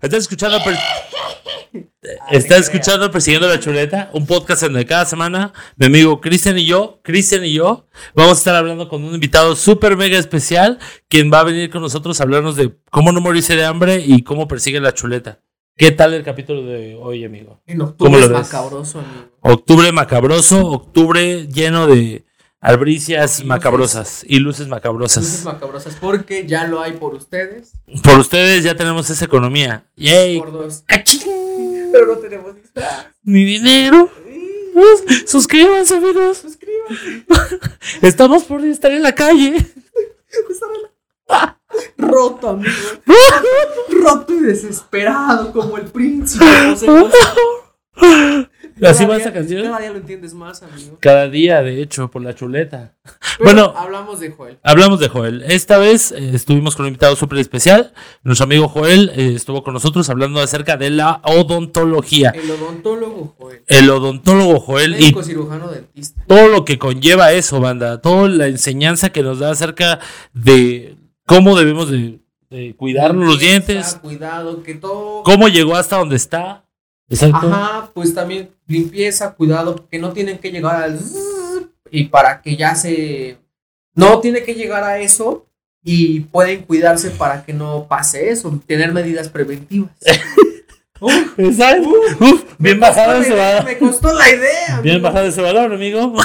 Estás escuchando, Estás escuchando Persiguiendo la Chuleta, un podcast en el que cada semana mi amigo Cristian y yo, Cristian y yo, vamos a estar hablando con un invitado súper mega especial, quien va a venir con nosotros a hablarnos de cómo no morirse de hambre y cómo persigue la chuleta. ¿Qué tal el capítulo de hoy, amigo? En ¿Cómo octubre lo es ves? macabroso, amigo. Octubre macabroso, octubre lleno de albricias macabrosas y luces Luces macabrosas. macabrosas porque ya lo hay por ustedes. Por ustedes ya tenemos esa economía. ¡Yay! Por. Pero no tenemos. Mi dinero. Suscríbanse, amigos. Suscríbanse. Estamos por estar en la calle. Roto, amigo. Roto y desesperado como el príncipe. José José. Así Cada va día- esa canción. Cada día lo entiendes más, amigo. Cada día, de hecho, por la chuleta. Pero Bueno. hablamos de Joel. Hablamos de Joel. Esta vez eh, estuvimos con un invitado súper especial. Nuestro amigo Joel eh, estuvo con nosotros hablando acerca de la odontología. El odontólogo Joel. El odontólogo Joel y Médico cirujano dentista. todo lo que conlleva eso, banda. Toda la enseñanza que nos da acerca de cómo debemos de, de cuidarnos los dientes, Cuidado, que todo. cómo llegó hasta donde está. Exacto. Ajá, pues también limpieza, cuidado, que no tienen que llegar al y para que ya se no tiene que llegar a eso y pueden cuidarse para que no pase eso, tener medidas preventivas. Uf, Exacto. uf, Uf, bien bajado ese valor. Me costó la idea. Bien amigo. bajado ese valor, amigo.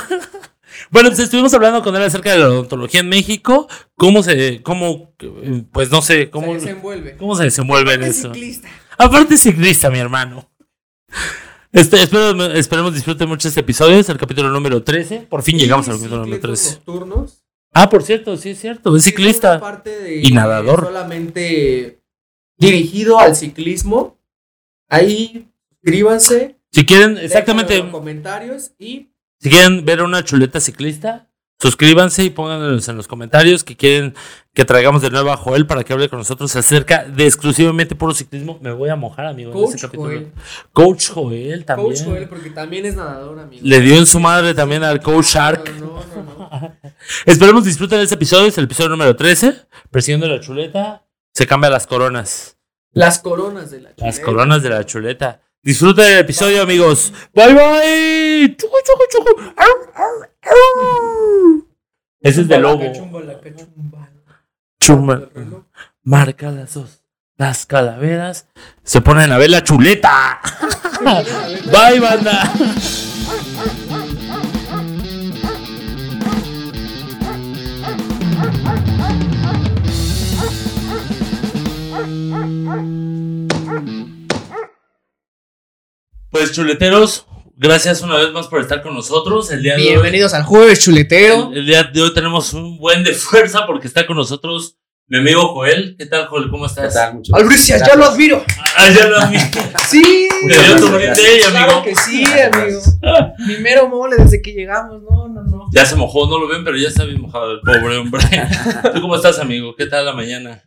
Bueno, pues estuvimos hablando con él acerca de la odontología en México, cómo se, cómo, eh, pues no sé, cómo, Se desenvuelve. cómo se desenvuelve en Es eso. ciclista. Aparte ciclista, mi hermano. Este, espero, esperemos disfruten mucho este episodio, es el capítulo número 13. Por fin llegamos al capítulo número Ciclistas 13. nocturnos. Ah, por cierto, sí es cierto, es ciclista. parte de- Y nadador. Solamente dirigido al ciclismo. Ahí, suscríbanse. Si quieren, exactamente, en los comentarios y si quieren ver una chuleta ciclista, suscríbanse y pónganos en los comentarios que quieren que traigamos de nuevo a Joel para que hable con nosotros acerca de exclusivamente puro ciclismo. Me voy a mojar, amigo, en Coach este capítulo. Joel. Coach Joel también. Coach Joel, porque también es nadador, amigo. Le dio en su madre también al Coach Shark. No, no, no. Esperemos disfruten este episodio, es el episodio número 13. Persiguiendo la chuleta, se cambia las coronas. Las coronas de la Las chuleta. coronas de la chuleta. Disfruten el episodio, amigos. Bye bye. Chucu, chucu, chucu. Ese es de La lobo. Chuma. Marca las dos. Las calaveras se ponen a ver la chuleta. Bye, banda. Pues chuleteros, gracias una vez más por estar con nosotros. El día de hoy, Bienvenidos al jueves chuletero. el, el día de hoy tenemos un buen de fuerza porque está con nosotros mi amigo Joel. ¿Qué tal, Joel? ¿Cómo ¿Qué estás? tal? Mucho Albricias, ya lo admiro. Ah, ya lo vi. Sí. Te dio tu day, Claro amigo. que sí, amigo. Mi mero mole desde que llegamos. No, no, no. Ya se mojó, no lo ven, pero ya está bien mojado el pobre hombre. ¿Tú cómo estás, amigo? ¿Qué tal la mañana?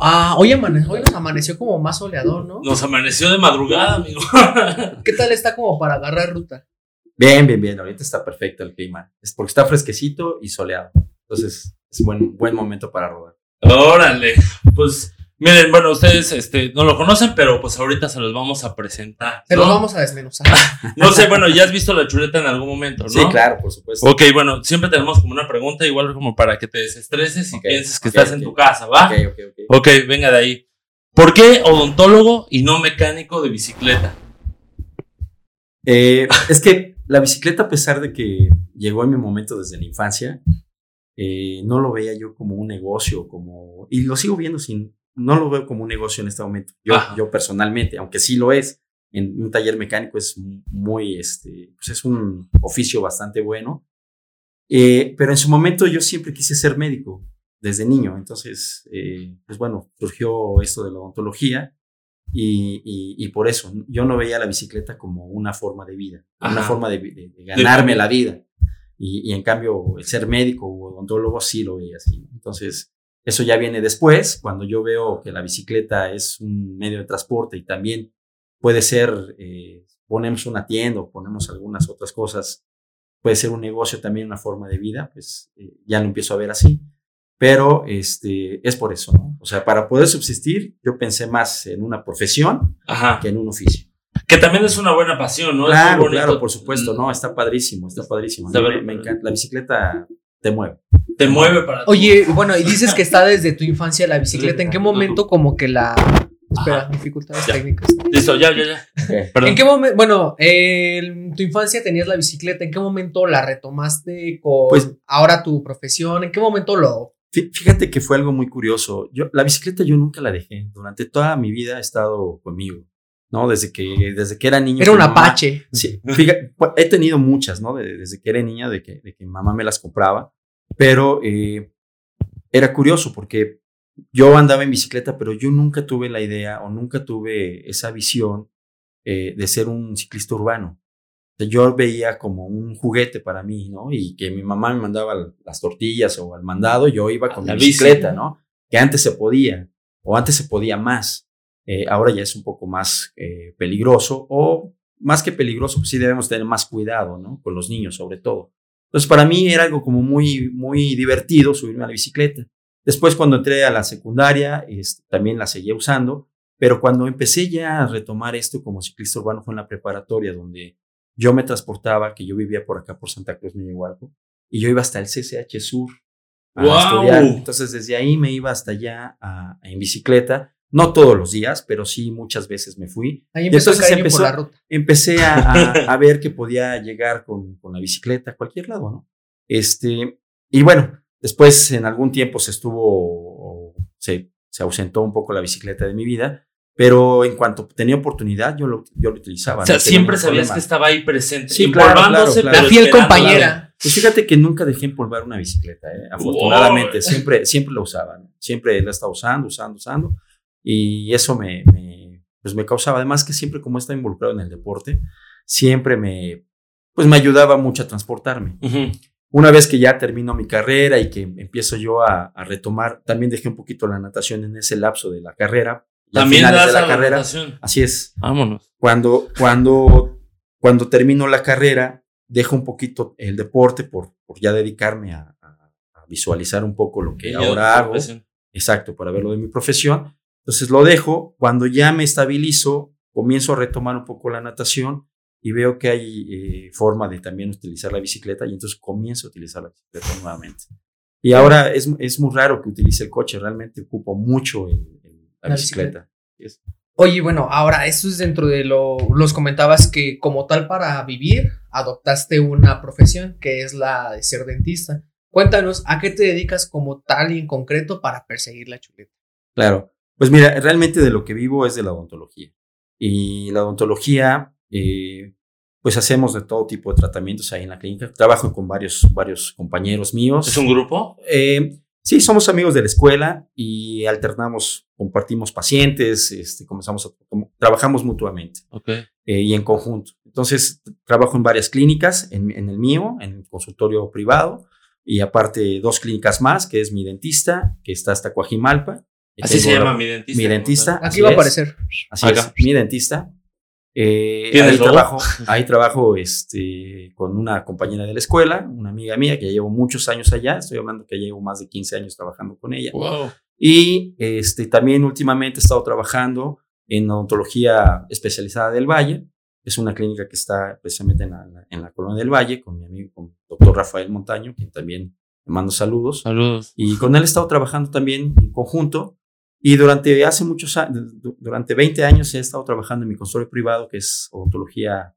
Ah, hoy, amane hoy nos amaneció como más soleador, ¿no? Nos amaneció de madrugada, amigo. ¿Qué tal está como para agarrar ruta? Bien, bien, bien. Ahorita está perfecto el clima. Es porque está fresquecito y soleado. Entonces, es buen, buen momento para rodar. Órale. Pues miren, bueno, ustedes este, no lo conocen, pero pues ahorita se los vamos a presentar. Se ¿no? los vamos a desmenuzar. No sé, bueno, ya has visto la chuleta en algún momento, ¿no? Sí, claro, por supuesto. Ok, bueno, siempre tenemos como una pregunta, igual como para que te desestreses y Ok, pienses que estás en tu casa, ¿va? Ok, ok, ok. Ok, venga de ahí. ¿Por qué odontólogo y no mecánico de bicicleta? Eh, es que la bicicleta, a pesar de que llegó en mi momento desde la infancia, eh, no lo veía yo como un negocio, como y lo sigo viendo sin, no lo veo como un negocio en este momento. Yo, yo personalmente, aunque sí lo es, en un taller mecánico es muy, este, pues es un oficio bastante bueno. Eh, pero en su momento yo siempre quise ser médico desde niño, entonces, eh, pues bueno, surgió esto de la odontología y, y- y por eso yo no veía la bicicleta como una forma de vida, una forma de, de- de ganarme la vida. Y, y en cambio, el ser médico o odontólogo sí lo veía así. Entonces, eso ya viene después, cuando yo veo que la bicicleta es un medio de transporte y también puede ser, eh, ponemos una tienda o ponemos algunas otras cosas, puede ser un negocio también, una forma de vida, pues eh, ya lo empiezo a ver así. pero este, es por eso, ¿no? O sea, para poder subsistir, yo pensé más en una profesión Ajá. que en un oficio. Que también es una buena pasión, ¿no? Claro, claro, por supuesto, no, está padrísimo, está padrísimo. Me, me encanta, la bicicleta te mueve. Te mueve para Oye, bueno, y dices que está desde tu infancia la bicicleta. ¿En qué momento como que la... Espera, dificultades Ya. técnicas. Listo, ya, ya, ya. Perdón. ¿En qué momento, bueno, eh, en tu infancia tenías la bicicleta, ¿en qué momento la retomaste con Pues- ahora tu profesión? ¿En qué momento lo... Fí- Fíjate que fue algo muy curioso. Yo, la bicicleta yo nunca la dejé. Durante toda mi vida ha estado conmigo, ¿no? Desde que, desde que era niño. Era un mamá- apache. Sí, fíjate, pues, he tenido muchas, ¿no? De- desde que era niña, de que, de que mamá me las compraba, pero eh, era curioso porque yo andaba en bicicleta, pero yo nunca tuve la idea o nunca tuve esa visión eh, de ser un ciclista urbano. Yo veía como un juguete para mí, ¿no? Y que mi mamá me mandaba las tortillas o al mandado, yo iba con la mi bici. bicicleta, ¿no? Que antes se podía, o antes se podía más. Eh, ahora ya es un poco más eh, peligroso, o más que peligroso, pues sí debemos tener más cuidado, ¿no? Con los niños, sobre todo. Entonces, para mí era algo como muy, muy divertido subirme a la bicicleta. Después, cuando entré a la secundaria, este, también la seguía usando, pero cuando empecé ya a retomar esto como ciclista urbano fue en la preparatoria, donde yo me transportaba, que yo vivía por acá, por Santa Cruz, Igualco, y yo iba hasta el CCH Sur a ¡Guau! estudiar. Entonces, desde ahí me iba hasta allá a- en bicicleta, no todos los días, pero sí muchas veces me fui. Ahí Y empezó el entonces empezó- por la ruta. Empecé a, a- a ver que podía llegar con, con la bicicleta a cualquier lado, ¿no? Este, y bueno, después en algún tiempo se estuvo, se, se ausentó un poco la bicicleta de mi vida, pero en cuanto tenía oportunidad, yo lo, yo lo utilizaba. O sea, no siempre sabías problema. que estaba ahí presente. Sí, claro, empolvándose, claro, claro. pero La fiel compañera. Pues fíjate que nunca dejé empolvar una bicicleta, ¿eh? afortunadamente, siempre, siempre la usaba, ¿no? siempre la estaba usando, usando, usando, y eso me, me, pues me causaba, además que siempre como estaba involucrado en el deporte, siempre me, pues me ayudaba mucho a transportarme. la- Ujú. Una vez que ya termino mi carrera y que empiezo yo a, a retomar, también dejé un poquito la natación en ese lapso de la carrera. También das de la la carrera. natación. Así es. Vámonos. Cuando, cuando, cuando termino la carrera, dejo un poquito el deporte por, por ya dedicarme a, a- a visualizar un poco lo que Y ahora hago. Exacto, para ver lo de mi profesión. Entonces lo dejo. Cuando ya me estabilizo, comienzo a retomar un poco la natación y veo que hay eh, forma de también utilizar la bicicleta y entonces comienzo a utilizar la bicicleta nuevamente. Y ahora es, es muy raro que utilice el coche, realmente ocupo mucho el- el- la, La bicicleta. Es- Oye, bueno, ahora eso es dentro de lo, los comentabas que como tal para vivir adoptaste una profesión que es la de ser dentista. Cuéntanos, ¿a qué te dedicas como tal y en concreto para perseguir la chuleta? Claro. Pues mira, realmente de lo que vivo es de la odontología. Y la odontología, eh, pues hacemos de todo tipo de tratamientos ahí en la clínica. Trabajo con varios, varios compañeros míos. ¿Es un grupo? Eh, sí, somos amigos de la escuela y alternamos, compartimos pacientes, este, comenzamos a, trabajamos mutuamente Ok. eh, y en conjunto. Entonces, trabajo en varias clínicas, en, en el mío, en el consultorio privado, y aparte dos clínicas más, que es mi dentista, que está hasta Coajimalpa. Y Así se llama la- mi dentista. mi dentista. Aquí Así va a aparecer. Así Acá. es, mi dentista. Eh, ¿Tienes ahí logo? trabajo, ahí trabajo este, con una compañera de la escuela, una amiga mía que ya llevo muchos años allá, estoy hablando que ya llevo más de 15 años trabajando con ella. Wow. Y este, también últimamente he estado trabajando en odontología especializada del Valle. Es una clínica que está precisamente en la, en la colonia del Valle con mi amigo, con el doctor Rafael Montaño, quien también le mando saludos. Saludos. Y con él he estado trabajando también en conjunto. Y durante hace muchos años, durante 20 años he estado trabajando en mi consultorio privado, que es odontología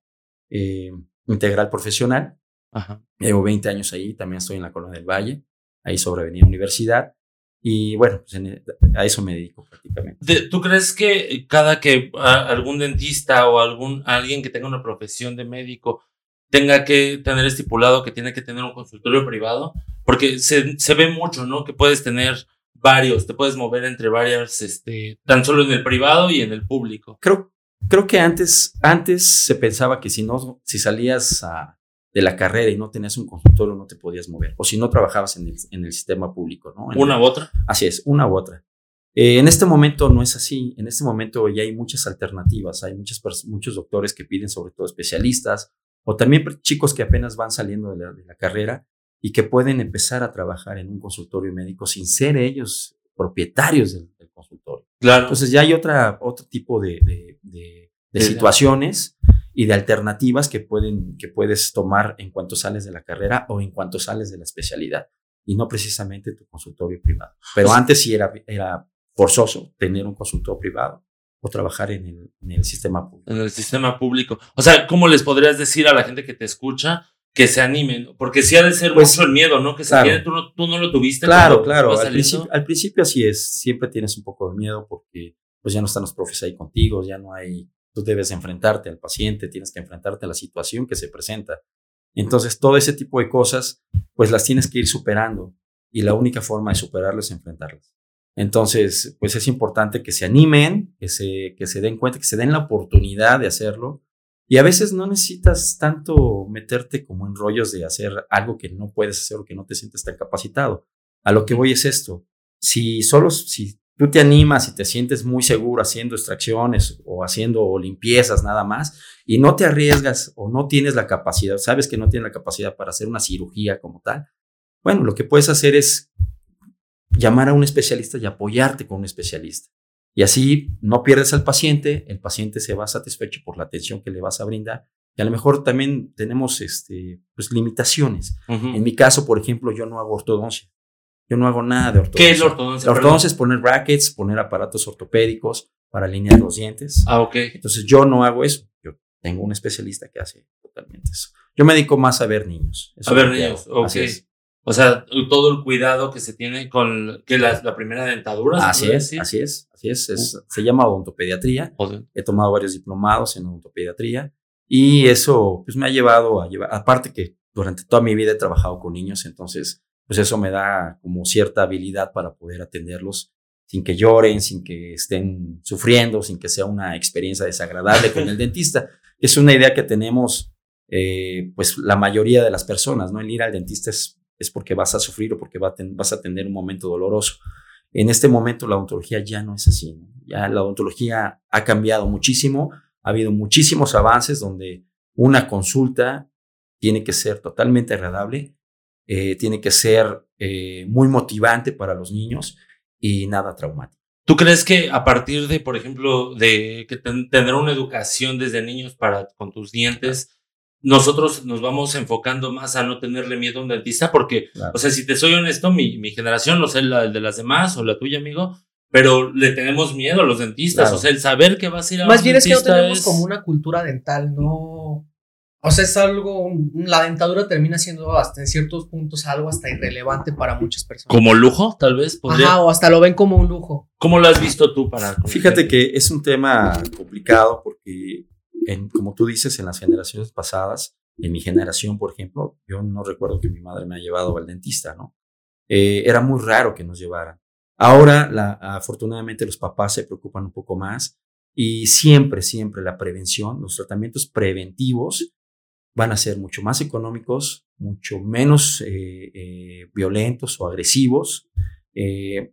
eh, integral profesional. Ajá. Llevo 20 años ahí, también estoy en la Colonia del Valle, ahí sobre Avenida Universidad. Y bueno, pues en- a eso me dedico prácticamente. De- ¿Tú crees que cada que a- algún dentista o algún alguien que tenga una profesión de médico tenga que tener estipulado que tiene que tener un consultorio privado? Porque se, se ve mucho, ¿no? Que puedes tener varios, te puedes mover entre varias, este, tan solo en el privado y en el público. Creo, creo que antes, antes se pensaba que si no, si salías a- de la carrera y no tenías un consultorio no te podías mover. O si no trabajabas en el, en el sistema público, ¿no? En- Una u otra. Así es, una u otra. Eh, en este momento no es así. En este momento ya hay muchas alternativas. Hay muchas muchos doctores que piden, sobre todo especialistas, o también chicos que apenas van saliendo de la, de la carrera y que pueden empezar a trabajar en un consultorio médico sin ser ellos propietarios del, consultorio. Claro. Entonces ya hay otra, otro tipo de, de, de, de situaciones y de alternativas que, pueden, que puedes tomar en cuanto sales de la carrera o en cuanto sales de la especialidad y no precisamente tu consultorio privado. Pero antes sí era, era forzoso tener un consultorio privado o trabajar en el, en el sistema público. En el sistema público. O sea, ¿cómo les podrías decir a la gente que te escucha que se animen? Porque sí ha de ser Pues, mucho el miedo, ¿no? Que se claro. tú no, tú no lo tuviste. Claro, claro. Al al principio así es. Siempre tienes un poco de miedo porque pues ya no están los profes ahí contigo, ya no hay, tú debes enfrentarte al paciente, tienes que enfrentarte a la situación que se presenta. Entonces, todo ese tipo de cosas, pues las tienes que ir superando y la única forma de superarlas es enfrentarlas. Entonces, pues es importante que se animen, que se, que se den cuenta, que se den la oportunidad de hacerlo. Y a veces no necesitas tanto meterte como en rollos de hacer algo que no puedes hacer o que no te sientes tan capacitado. A lo que voy es esto. Si solo, si tú te animas y te sientes muy seguro haciendo extracciones o haciendo limpiezas nada más y no te arriesgas o no tienes la capacidad, sabes que no tienes la capacidad para hacer una cirugía como tal, bueno, lo que puedes hacer es llamar a un especialista y apoyarte con un especialista. Y así no pierdes al paciente, el paciente se va satisfecho por la atención que le vas a brindar. Y a lo mejor también tenemos este, pues, limitaciones. Ujú. En mi caso, por ejemplo, yo no hago ortodoncia. Yo no hago nada de ortodoncia. ¿Qué es la ortodoncia? La ortodoncia es poner brackets, poner aparatos ortopédicos para alinear los dientes. Ah, ok. Entonces yo no hago eso. Yo tengo un especialista que hace totalmente eso. Yo me dedico más a ver niños. Eso A ver niños, ok. Es. O sea, todo el cuidado que se tiene con que la, la primera dentadura. ¿se Así es, decir? así es, así es. es- se llama odontopediatría. Joder. He tomado varios diplomados en odontopediatría y eso pues me ha llevado a llevar, aparte que durante toda mi vida he trabajado con niños, entonces pues eso me da como cierta habilidad para poder atenderlos sin que lloren, sin que estén sufriendo, sin que sea una experiencia desagradable con el dentista. Es una idea que tenemos eh, pues la mayoría de las personas, ¿no? El ir al dentista es, es porque vas a sufrir o porque vas a tener un momento doloroso. En este momento la odontología ya no es así. Ya la odontología ha cambiado muchísimo, ha habido muchísimos avances donde una consulta tiene que ser totalmente agradable, eh, tiene que ser eh, muy motivante para los niños y nada traumático. ¿Tú crees que a partir de, por ejemplo, de que ten- tener una educación desde niños para con tus dientes, nosotros nos vamos enfocando más a no tenerle miedo a un dentista? Porque, Claro. o sea, si te soy honesto, mi, mi generación, no sé la de las demás o la tuya, amigo, pero le tenemos miedo a los dentistas. Claro. O sea, el saber que vas a ir a Más un bien es que no tenemos es- como una cultura dental, no. O sea, es algo. La dentadura termina siendo hasta en ciertos puntos algo hasta irrelevante para muchas personas. como lujo, tal vez. Podría, Ajá, o hasta lo ven como un lujo. ¿Cómo lo has visto tú para.? Fíjate que es un tema complicado porque, en, como tú dices, en las generaciones pasadas, en mi generación, por ejemplo, yo no recuerdo que mi madre me haya llevado al dentista, ¿no? Eh, era muy raro que nos llevaran. Ahora, la, afortunadamente, los papás se preocupan un poco más y siempre, siempre la prevención, los tratamientos preventivos van a ser mucho más económicos, mucho menos eh, eh, violentos o agresivos. eh,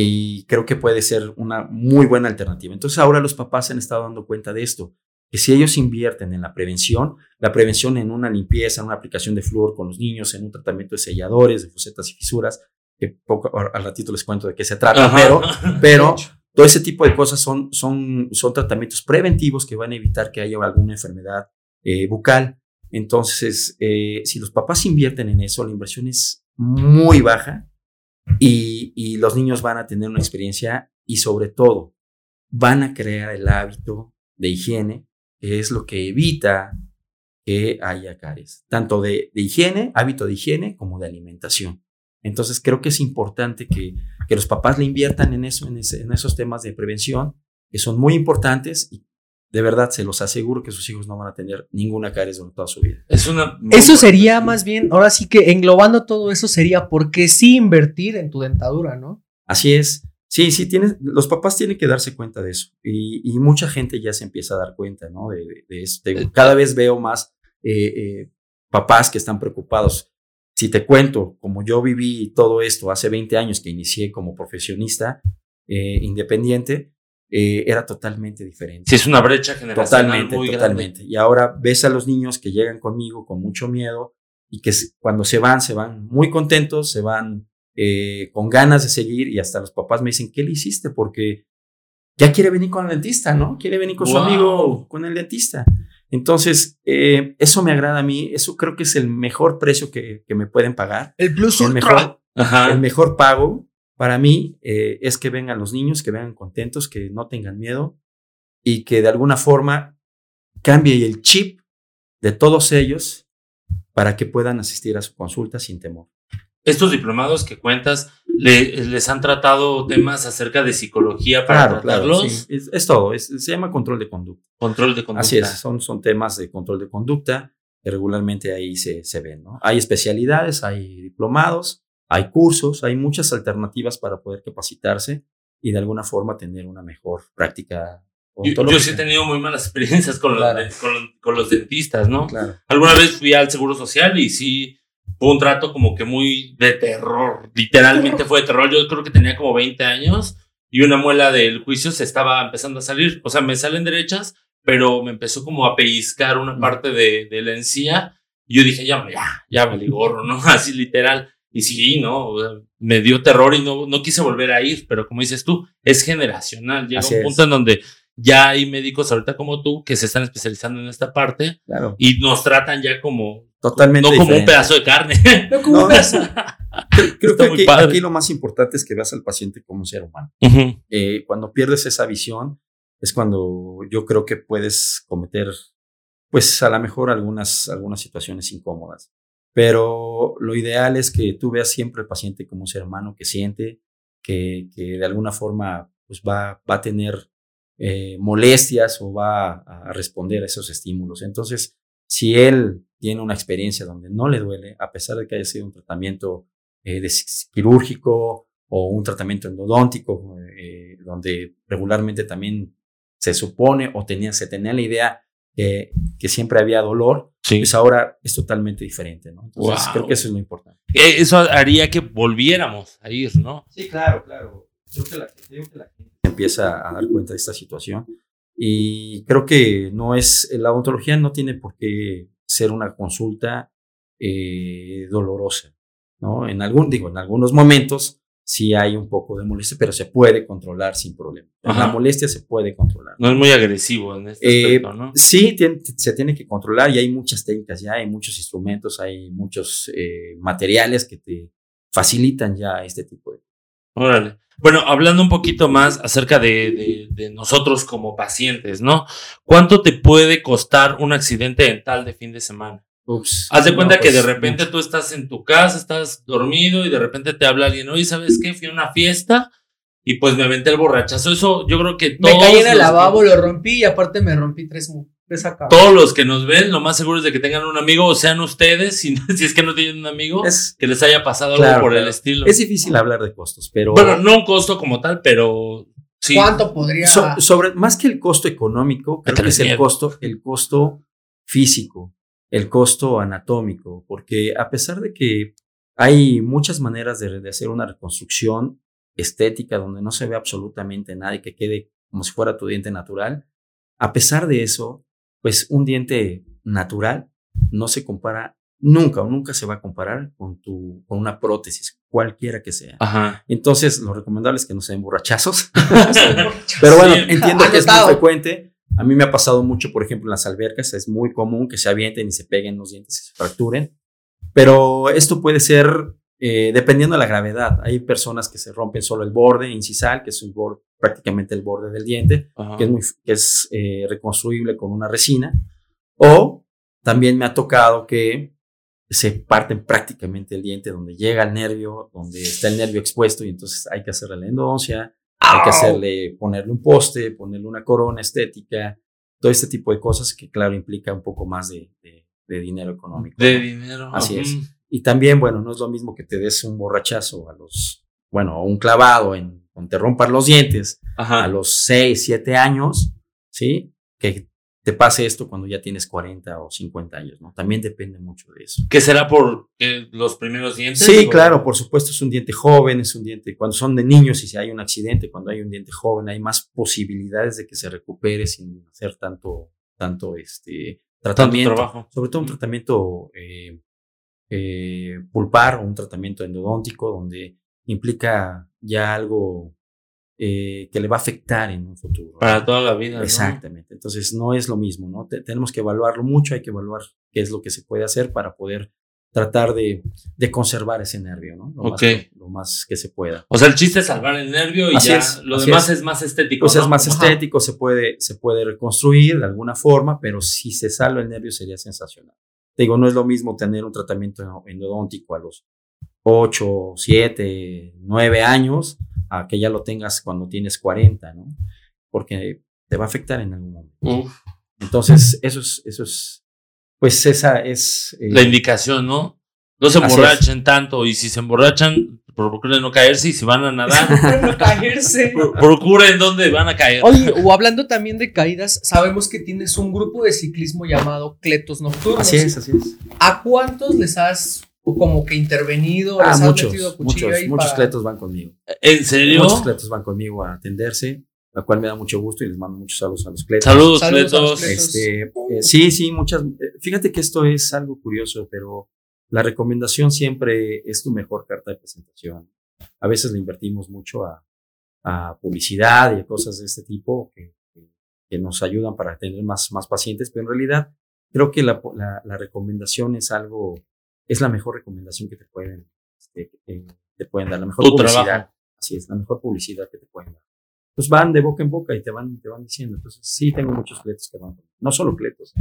y creo que puede ser una muy buena alternativa. Entonces ahora los papás se han estado dando cuenta de esto, que si ellos invierten en la prevención, la prevención en una limpieza, en una aplicación de flúor con los niños, en un tratamiento de selladores, de fosetas y fisuras, que poco, al ratito les cuento de qué se trata, Ajá. pero, pero todo ese tipo de cosas son, son, son tratamientos preventivos que van a evitar que haya alguna enfermedad eh, bucal. Entonces, eh, si los papás invierten en eso, la inversión es muy baja y, y los niños van a tener una experiencia y sobre todo van a crear el hábito de higiene, es lo que evita que haya caries, tanto de, de higiene, hábito de higiene, como de alimentación. Entonces creo que es importante que, que los papás le inviertan en eso, en, ese- en esos temas de prevención, que son muy importantes y de verdad se los aseguro que sus hijos no van a tener ninguna caries durante toda su vida. Es una. Eso sería más bien, ahora sí que englobando todo eso sería porque sí invertir en tu dentadura, ¿no? Así es. Sí, sí, tienes, los papás tienen que darse cuenta de eso. Y, y mucha gente ya se empieza a dar cuenta, ¿no? De, de- de eso. Te- cada vez veo más eh, eh, papás que están preocupados. Si te cuento, como yo viví todo esto hace 20 años que inicié como profesionista eh, independiente, eh, era totalmente diferente. Sí, es una brecha generacional Totalmente, muy totalmente. Y ahora ves a los niños que llegan conmigo con mucho miedo y que cuando se van, se van muy contentos, se van eh, con ganas de seguir y hasta los papás me dicen, ¿qué le hiciste? Porque ya quiere venir con el dentista, ¿no? Quiere venir con su amigo, con el dentista. Entonces, eh, eso me agrada a mí, eso creo que es el mejor precio que, me pueden pagar. El plus el mejor, el mejor pago para mí eh, es que vengan los niños, que vengan contentos, que no tengan miedo y que de alguna forma cambie el chip de todos ellos para que puedan asistir a su consulta sin temor. Estos diplomados que cuentas, ¿les han tratado temas acerca de psicología para tratarlos? es, todo, se llama control de conducta. Control de conducta. Así es, son, son temas de control de conducta que regularmente ahí se, se ven. ¿no? Hay especialidades, hay diplomados, hay cursos, hay muchas alternativas para poder capacitarse y de alguna forma tener una mejor práctica yo, sí he tenido muy malas experiencias con, los, con, los dentistas, ¿no? Claro. Alguna vez fui al Seguro Social y sí fue un trato como que muy de terror. Literalmente fue de terror. Yo creo que tenía como 20 años y una muela del juicio se estaba empezando a salir. O sea, me salen derechas, pero me empezó como a pellizcar una parte de, de la encía. Y yo dije, ya, ya, ya me gorro, ¿no? Así literal. Y sí, ¿no? Me dio terror y no, no quise volver a ir, pero como dices tú, es generacional. Llega un punto en donde ya hay médicos ahorita como tú que se están especializando en esta parte y nos tratan ya como totalmente no como un pedazo de carne. no como un pedazo. Creo, que aquí, lo más importante es que veas al paciente como un ser humano. Eh, cuando pierdes esa visión es cuando yo creo que puedes cometer, pues a lo mejor algunas, algunas situaciones incómodas. Pero lo ideal es que tú veas siempre al paciente como un ser humano que siente, que, que de alguna forma pues va, va a tener eh, molestias o va a, responder a esos estímulos. Entonces, si él tiene una experiencia donde no le duele, a pesar de que haya sido un tratamiento eh, quirúrgico o un tratamiento endodóntico, eh, donde regularmente también se supone o tenía, se tenía la idea que siempre había dolor, pues ahora es totalmente diferente, ¿no? Entonces creo que eso es lo importante. Eso haría que volviéramos a ir, ¿no? Sí, claro, claro. Creo que la, creo que la gente empieza a dar cuenta de esta situación. Y creo que no es, la odontología no tiene por qué ser una consulta eh, dolorosa, ¿no? En algún, digo, en algunos momentos sí hay un poco de molestia, pero se puede controlar sin problema. La molestia se puede controlar. No es muy agresivo en este eh, aspecto, ¿no? Sí, se tiene que controlar y hay muchas técnicas ya, hay muchos instrumentos, hay muchos eh, materiales que te facilitan ya este tipo de Órale. Bueno, hablando un poquito más acerca de, nosotros como pacientes, ¿no? ¿Cuánto te puede costar un accidente dental de fin de semana? Ups, Haz de cuenta que de repente tú estás en tu casa, estás dormido y de repente te habla alguien, oye, ¿sabes qué? Fui a una fiesta y pues me aventé el borrachazo. Eso yo creo que todos. Me caí en el lavabo, lo rompí y aparte me rompí tres, todos los que nos ven, lo más seguro es de que tengan un amigo, o sean ustedes, si, si es que no tienen un amigo, es, que les haya pasado algo por el estilo. Es difícil hablar de costos, pero. Bueno, no un costo como tal, pero sí. ¿Cuánto podría? sobre, más que el costo económico, creo que es el costo, el costo físico, el costo anatómico, porque a pesar de que hay muchas maneras de, de hacer una reconstrucción estética donde no se ve absolutamente nada y que quede como si fuera tu diente natural, a pesar de eso, pues un diente natural no se compara nunca o nunca se va a comparar con tu con una prótesis cualquiera que sea. Ajá. Entonces, lo recomendable es que no sean borrachazos. Pero bueno, entiendo que es muy frecuente. A mí me ha pasado mucho, por ejemplo, en las albercas, es muy común que se avienten y se peguen los dientes y se fracturen. Pero esto puede ser eh, dependiendo de la gravedad. Hay personas que se rompen solo el borde incisal, que es borde, prácticamente el borde del diente, que es, muy, que es eh, reconstruible con una resina. O también me ha tocado que se parten prácticamente el diente donde llega el nervio, donde está el nervio expuesto y entonces hay que hacerle la endodoncia, hay que hacerle, ponerle un poste, ponerle una corona estética, todo este tipo de cosas que claro implica un poco más de, de, dinero económico. De dinero. Así es. Y también, bueno, no es lo mismo que te des un borrachazo a los, bueno, un clavado en, te rompan los dientes a los 6, 7 años, ¿sí? Que te pase esto cuando ya tienes 40 o 50 años, ¿no? También depende mucho de eso. ¿Qué será por los primeros dientes? Sí, claro, por supuesto, es un diente joven, es un diente, cuando son de niños y si hay un accidente, cuando hay un diente joven, hay más posibilidades de que se recupere sin hacer tanto, tanto este tratamiento. trabajo. Sobre todo un tratamiento eh, eh, pulpar o un tratamiento endodóntico donde implica ya algo eh, que le va a afectar en un futuro. Para toda la vida. ¿no? Exactamente. Entonces no es lo mismo, ¿no? Te- tenemos que evaluarlo mucho, hay que evaluar qué es lo que se puede hacer para poder tratar de, de conservar ese nervio, ¿no? Lo, Ok. más, lo más que se pueda. O sea, el chiste es salvar el nervio y Así ya es, lo demás es. es. más estético. Pues ¿no? es más Ajá. estético, se puede, se puede reconstruir de alguna forma, pero si se salva el nervio sería sensacional. Te digo, no es lo mismo tener un tratamiento endodóntico a los 8, 7, 9 años a que ya lo tengas cuando tienes 40, ¿no? Porque te va a afectar en algún momento. Uf, Entonces, eso es, eso es, pues esa es... eh, la indicación, ¿no? No se emborrachen tanto y si se emborrachan, procuren no caerse y si van a nadar, no caerse. pro- procuren dónde van a caer. Oye, o hablando también de caídas, sabemos que tienes un grupo de ciclismo llamado Cletos Nocturnos. así es, así es. ¿A cuántos les has como que intervenido? Ah, ¿Les has metido cuchillo muchos, ahí muchos para- cletos van conmigo. ¿En serio? Muchos cletos van conmigo a atenderse, lo cual me da mucho gusto y les mando muchos saludos a los cletos. Saludos, Saludos. Cletos. Este, eh, sí, sí, muchas. eh, Fíjate que esto es algo curioso, pero la recomendación siempre es tu mejor carta de presentación. A veces le invertimos mucho a, a publicidad y a cosas de este tipo que, que- que nos ayudan para tener más, más pacientes, pero en realidad creo que la, la, la recomendación es algo, es la mejor recomendación que te pueden, este, que te pueden dar, la mejor Tu publicidad. trabajo. Así es, la mejor publicidad que te pueden dar. Pues van de boca en boca y te van, te van diciendo. Entonces, sí, tengo muchos cletos que van. No solo cletos.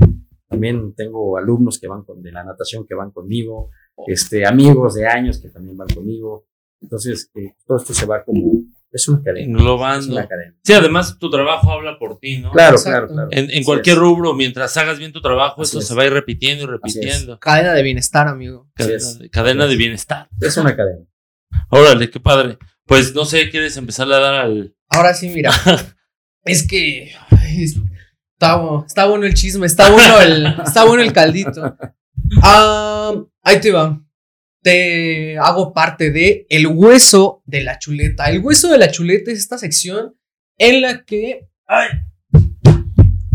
También tengo alumnos que van con, de la natación que van conmigo, este, amigos de años que también van conmigo. Entonces, eh, todo esto se va como, es una cadena. Es Englobando. una cadena. Sí, además tu trabajo habla por ti, ¿no? Claro, Exacto. claro, claro. En, cualquier es. rubro, mientras hagas bien tu trabajo, Así eso es. se va a ir repitiendo y repitiendo. Cadena de bienestar, amigo. Cadena, es. de, cadena bienestar. Es una cadena. Órale, qué padre. Pues no sé, ¿quieres empezar a dar al. Ahora sí, mira. es que ay, está, bu- está bueno el chisme, está bueno el, está bueno el caldito. Ah, ahí te va. Te hago parte de el hueso de la chuleta. El hueso de la chuleta es esta sección en la que. Ay,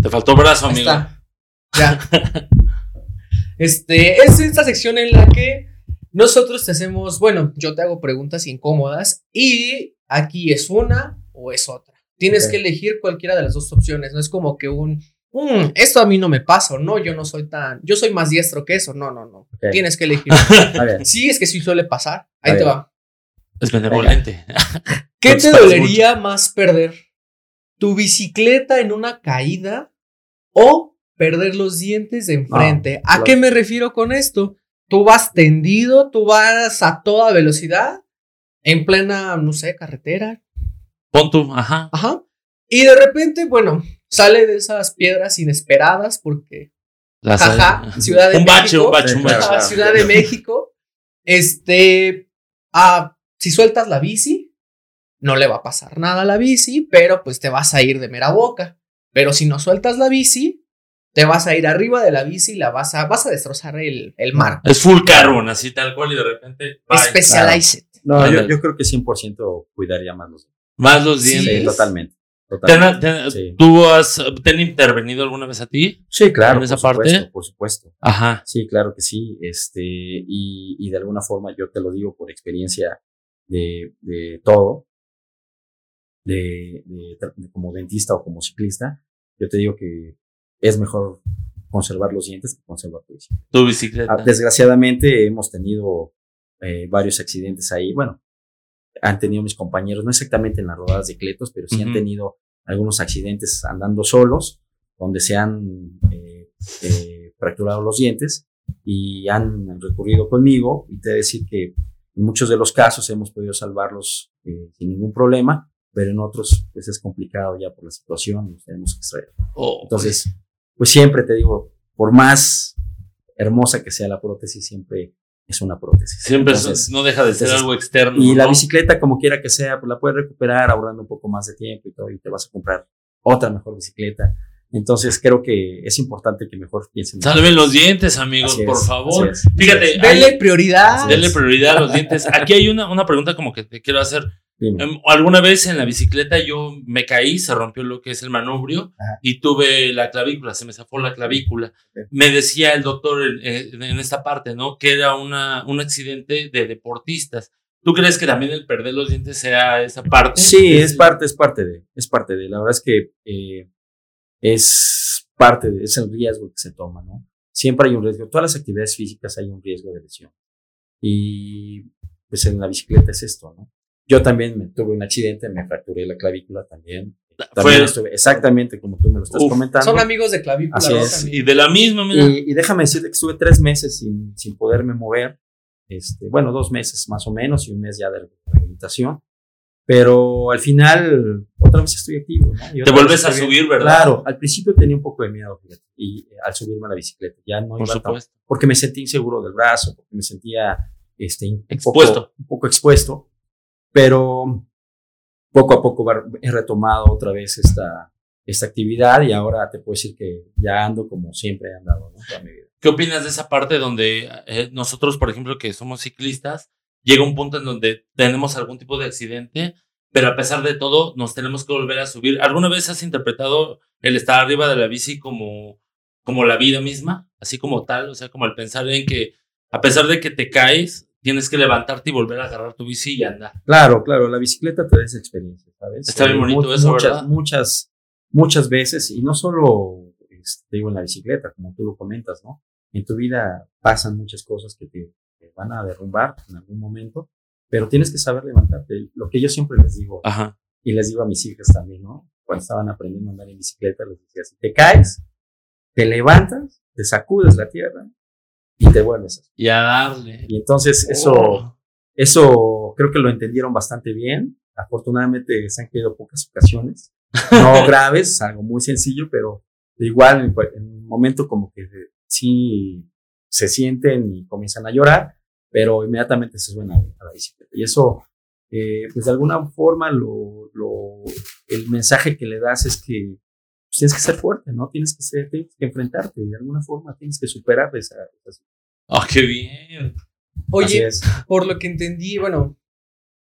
Te faltó brazo, amigo. está. Ya. Este, es esta sección en la que nosotros te hacemos, bueno, yo te hago preguntas incómodas y aquí es una o es otra. Tienes que elegir cualquiera de las dos opciones, no es como que un, "Mm, esto a mí no me pasa, o no, yo no soy tan, yo soy más diestro que eso, no, no, no. Tienes que elegir. Sí, es que sí suele pasar. Ahí te va. Es benevolente. ¿Qué te dolería más perder? ¿Tu bicicleta en una caída o perder los dientes de enfrente? ¿A claro. qué me refiero con esto? Tú vas tendido, tú vas a toda velocidad, en plena, no sé, carretera. Pon tu, ajá. Ajá. Y de repente, bueno, sale de esas piedras inesperadas porque, jaja, Ciudad de un bache, México. un bache, un Sí, bache. claro. Ajá, Ciudad de México. Este, ah, si sueltas la bici, no le va a pasar nada a la bici, pero pues te vas a ir de mera boca. Pero si no sueltas la bici, te vas a ir arriba de la bici y la vas a, vas a destrozar el, el mar. Es full carbon, así tal cual, y de repente. bye. Specialized. no, yo, yo creo que 100% cuidaría más los Más los dientes. Sí, totalmente. ¿Te totalmente. han- te- Sí. ¿Tú has, te han intervenido alguna vez a ti? Sí, claro. en esa por parte? supuesto, por supuesto. Ajá. Sí, claro que sí. Este, y, y de alguna forma yo te lo digo por experiencia de, de todo, de, de tra- de como dentista o como ciclista, yo te digo que es mejor conservar los dientes que conservar tu bicicleta. Tu bicicleta. Ah, Desgraciadamente hemos tenido eh, varios accidentes ahí. Bueno, han tenido mis compañeros, no exactamente en las rodadas de cletos, pero sí han Ujú. tenido algunos accidentes andando solos, donde se han eh, eh, fracturado los dientes y han recurrido conmigo. Y te decir que en muchos de los casos hemos podido salvarlos eh, sin ningún problema, pero en otros pues es complicado ya por la situación y los tenemos que extraer. Oh, Entonces, pues siempre te digo, por más hermosa que sea la prótesis, siempre es una prótesis. siempre Entonces, no deja de ser entonces, algo externo. y la bicicleta, como quiera que sea, pues la puedes recuperar ahorrando un poco más de tiempo y todo, y te vas a comprar otra mejor bicicleta. Entonces, creo que es importante que mejor piensen. en- Salven los dientes, amigos, Así por es, favor. es, Fíjate, Denle prioridad. Denle prioridad a los dientes. Aquí hay una, una pregunta como que te quiero hacer. Dime. Em, Alguna vez en la bicicleta yo me caí, se rompió lo que es el manubrio Ajá. y tuve la clavícula, se me zafó la clavícula. Me decía el doctor en, en- en esta parte, ¿no? Que era una, un accidente de deportistas. ¿Tú crees que también el perder los dientes sea esa parte? Sí, es parte, es parte de, es parte de. La verdad es que eh, es parte de, es el riesgo que se toma, ¿no? Siempre hay un riesgo. Todas las actividades físicas hay un riesgo de lesión. Y pues en la bicicleta es esto, ¿no? Yo también me tuve un accidente, me fracturé la clavícula también. También Fue- estuve exactamente como tú me lo estás Uf, comentando. Son amigos de clavícula. Así es. Y de la misma, mira. Y, y déjame decirte que estuve tres meses sin, sin poderme mover. Este, bueno, dos meses más o menos y un mes ya de rehabilitación. Pero al final, otra vez estoy activo. ¿no? Te vuelves a subir, ¿verdad? Claro, al principio tenía un poco de miedo, fíjate, y eh, al subirme a la bicicleta, ya no Por iba tan- supuesto. porque me sentí inseguro del brazo, porque me sentía este, un Expuesto. Poco, un poco expuesto, pero poco a poco he retomado otra vez esta, esta actividad y ahora te puedo decir que ya ando como siempre he andado ¿no? toda mi vida. ¿Qué opinas de esa parte donde eh, nosotros, por ejemplo, que somos ciclistas, llega un punto en donde tenemos algún tipo de accidente, pero a pesar de todo nos tenemos que volver a subir? ¿Alguna vez has interpretado el estar arriba de la bici como, como la vida misma? Así como tal, o sea, como el pensar en que a pesar de que te caes, tienes que levantarte y volver a agarrar tu bici y andar. Claro, claro, la bicicleta te da esa experiencia, ¿sabes? Está bien Eh, bonito mu- eso, muchas, ¿verdad? Muchas, muchas veces, y no solo este, digo en la bicicleta, como tú lo comentas, ¿no? En tu vida pasan muchas cosas que te, te van a derrumbar en algún momento, pero tienes que saber levantarte. Lo que yo siempre les digo, Ajá. y les digo a mis hijas también, ¿no? Cuando estaban aprendiendo a andar en bicicleta, les decía, si te caes, te levantas, te sacudes la tierra y te vuelves. Y a darle. Y entonces eso, Oh. eso creo que lo entendieron bastante bien. Afortunadamente se han caído pocas ocasiones, no graves, algo muy sencillo, pero igual en, un momento como que sí se sienten y comienzan a llorar, pero inmediatamente se suben a, a la bicicleta. Y eso, eh, pues de alguna forma, lo, lo- el mensaje que le das es que tienes que ser fuerte, ¿no? Tienes que, ser, tienes que enfrentarte y de alguna forma tienes que superar esa, esa Oh, qué bien. Oye, por lo que entendí, bueno,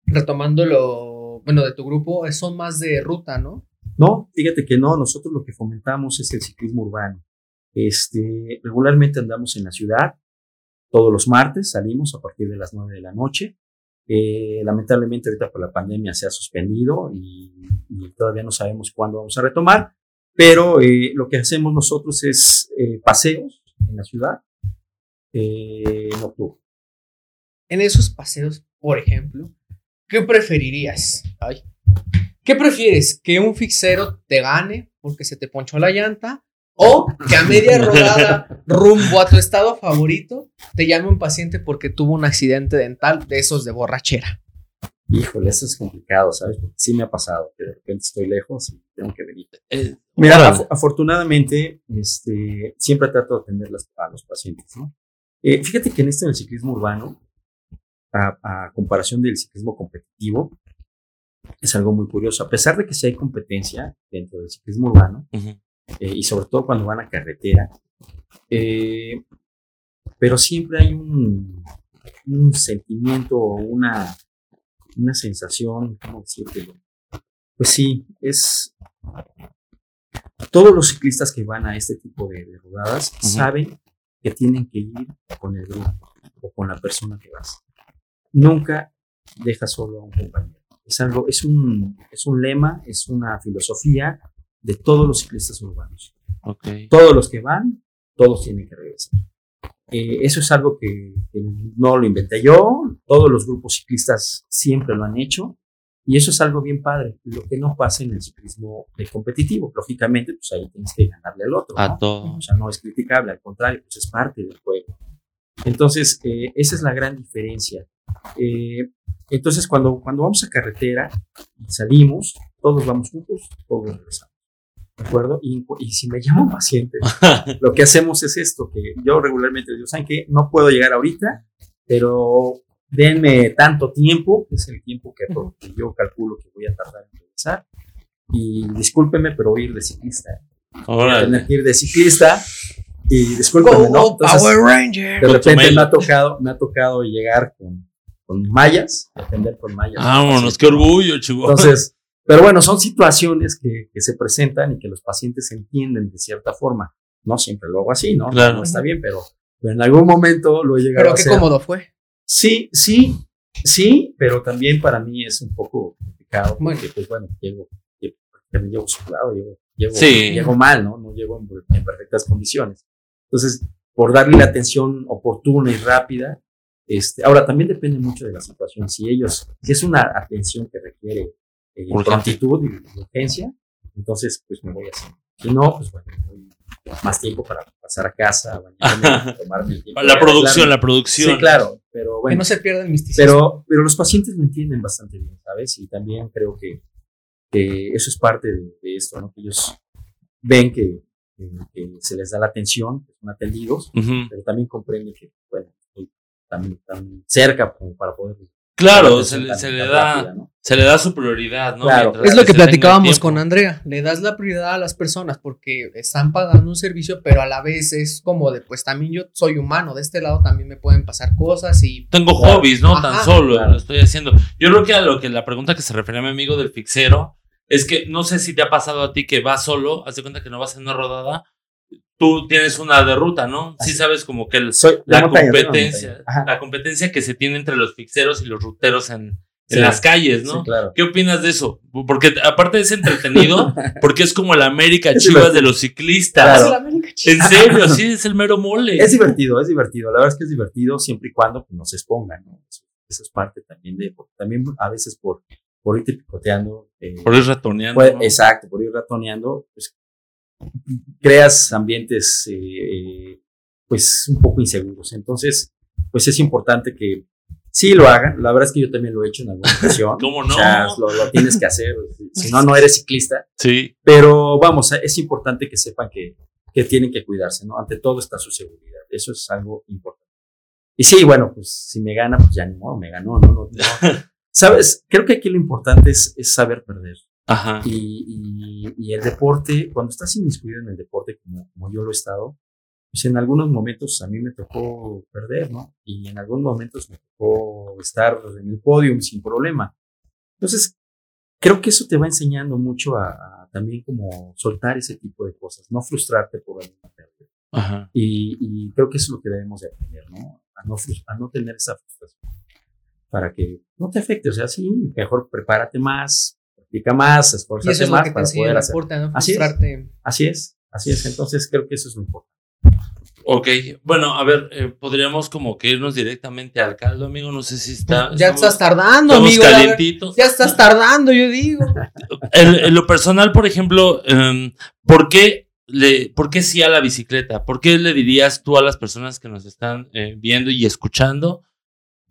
retomando lo, bueno, de tu grupo, son más de ruta, ¿no? No, fíjate que no, nosotros lo que fomentamos es el ciclismo urbano. Este, regularmente andamos en la ciudad, todos los martes salimos a partir de las 9 de la noche. Eh, lamentablemente ahorita por la pandemia se ha suspendido y, y todavía no sabemos cuándo vamos a retomar, pero eh, lo que hacemos nosotros es eh, paseos en la ciudad eh, nocturno. En esos paseos, por ejemplo, ¿qué preferirías? Ay. ¿Qué prefieres? ¿Que un fixero te gane porque se te ponchó la llanta? ¿O que a media rodada rumbo a tu estado favorito te llame un paciente porque tuvo un accidente dental de esos de borrachera? Híjole, eso es complicado, ¿sabes? Porque sí me ha pasado que de repente estoy lejos y tengo que venir. Eh, Mira, af- afortunadamente, este, siempre trato de atender las- a los pacientes, ¿no? Eh, fíjate que en esto del ciclismo urbano, a, a comparación del ciclismo competitivo, es algo muy curioso. A pesar de que sí hay competencia dentro del ciclismo urbano, Ujú. eh, y sobre todo cuando van a carretera, eh, pero siempre hay un, un sentimiento o una, una sensación, ¿cómo decirlo? Pues sí, es... Todos los ciclistas que van a este tipo de, de rodadas saben que tienen que ir con el grupo o con la persona que vas. Nunca deja solo a un compañero. Es algo, es un, es un lema, es una filosofía de todos los ciclistas urbanos. Todos los que van, todos tienen que regresar. Eh, eso es algo que, que no lo inventé yo, todos los grupos ciclistas siempre lo han hecho y eso es algo bien padre, lo que no pasa en el ciclismo eh, competitivo. Lógicamente, pues ahí tienes que ganarle al otro. A ¿no? todo. O sea, no es criticable, al contrario, pues es parte del juego. Entonces, eh, esa es la gran diferencia. Eh, entonces, cuando, cuando vamos a carretera y salimos, todos vamos juntos, todos regresamos. ¿De acuerdo? Y, y si me llama un paciente, lo que hacemos es esto, que yo regularmente digo, ¿saben qué? No puedo llegar ahorita, pero denme tanto tiempo, que es el tiempo que, que yo calculo que voy a tardar en regresar. Y discúlpeme, pero voy a ir de ciclista. Voy a tener que ir de ciclista. Y discúlpeme, ¿no? Entonces, Power Ranger. de repente me ha tocado, me ha tocado llegar con, con mallas, atender con mallas. Vámonos, qué orgullo, chihuahua. Entonces, pero bueno, son situaciones que, que, se presentan y que los pacientes entienden de cierta forma. No siempre lo hago así, ¿no? Claro. No está bien, pero, pero en algún momento lo he llegado Pero a qué hacer. cómodo fue. Sí, sí, sí, pero también para mí es un poco complicado porque, Bueno. pues bueno, llego, llego, también llego sudado, llego, llego, Sí. llego mal, ¿no? No llego en, en perfectas condiciones. Entonces, por darle la atención oportuna y rápida, este, ahora también depende mucho de la situación. Si ellos, si es una atención que requiere eh, prontitud y urgencia, entonces pues me voy así. Si no, pues bueno, voy más tiempo para pasar a casa, bañarme, tomarme el tiempo. La producción, la producción. Sí, claro, pero Que bueno. no se pierda el misticismo. Pero, pero los pacientes lo entienden bastante bien, ¿sabes? Y también creo que, que eso es parte de, de esto, ¿no? Que ellos ven que, que- que se les da la atención, que son atendidos, pero también comprenden que, bueno, estoy tan, tan cerca como para poder. Claro, se, le- se le da, rápida, ¿no? se le da su prioridad, ¿no? Claro. Mientras Es lo que platicábamos con Andrea. Le das la prioridad a las personas porque están pagando un servicio, pero a la vez es como de, pues también yo soy humano. De este lado también me pueden pasar cosas y Tengo Claro. hobbies, ¿no? Ajá. Tan solo Claro. lo estoy haciendo. Yo creo que a lo que la pregunta que se refería a mi amigo del fixero es que no sé si te ha pasado a ti que vas solo, haz de cuenta que no vas en una rodada, tú tienes una de ruta, ¿no? Sí Así. sabes como que el- Soy la montaña, competencia, la competencia que se tiene entre los fixeros y los ruteros en, en Sí. las calles, ¿no? Sí, claro. ¿Qué opinas de eso? Porque aparte es entretenido, porque es como el América Chivas de los ciclistas. Claro. En serio, sí, es el mero mole. Es divertido, es divertido. La verdad es que es divertido siempre y cuando pues, nos expongan, ¿no? Eso, es parte también de, porque también a veces por, por irte picoteando. eh, Por ir ratoneando. Puede- ¿no? Exacto, por ir ratoneando, pues creas ambientes eh, pues un poco inseguros. Entonces, pues es importante que sí lo hagan. La verdad es que yo también lo he hecho en alguna ocasión. ¿Cómo no? O sea, lo, lo tienes que hacer. Si no, no eres ciclista. Sí. Pero vamos, es importante que sepan que, que tienen que cuidarse, ¿no? Ante todo está su seguridad. Eso es algo importante. Y sí, bueno, pues si me gana, pues ya modo, me ganó, ¿no? no, no. Sabes, creo que aquí lo importante es, es saber perder. Ajá. Y, y, y el deporte, cuando estás inmiscuido en el deporte como, como yo lo he estado, pues en algunos momentos a mí me tocó perder, ¿no? Y en algunos momentos me tocó estar en el podium sin problema. Entonces, creo que eso te va enseñando mucho a, a también como soltar ese tipo de cosas, no frustrarte por alguna pérdida. Ajá. Y, y creo que eso es lo que debemos de aprender, ¿no? A no, a no tener esa frustración. Para que no te afecte. O sea, sí, mejor prepárate más, practica más, eso es más para poder hacer. no Así es. Así es, así es. Entonces creo que eso es lo importante. Ok, bueno, a ver, eh, podríamos como que irnos directamente al caldo, amigo. No sé si está. ya estamos- estás tardando, amigo. ya-. Ya estás tardando, yo digo. En, en lo personal, por ejemplo, em, ¿por qué le, por qué sí a la bicicleta? ¿Por qué le dirías tú a las personas que nos están eh, viendo y escuchando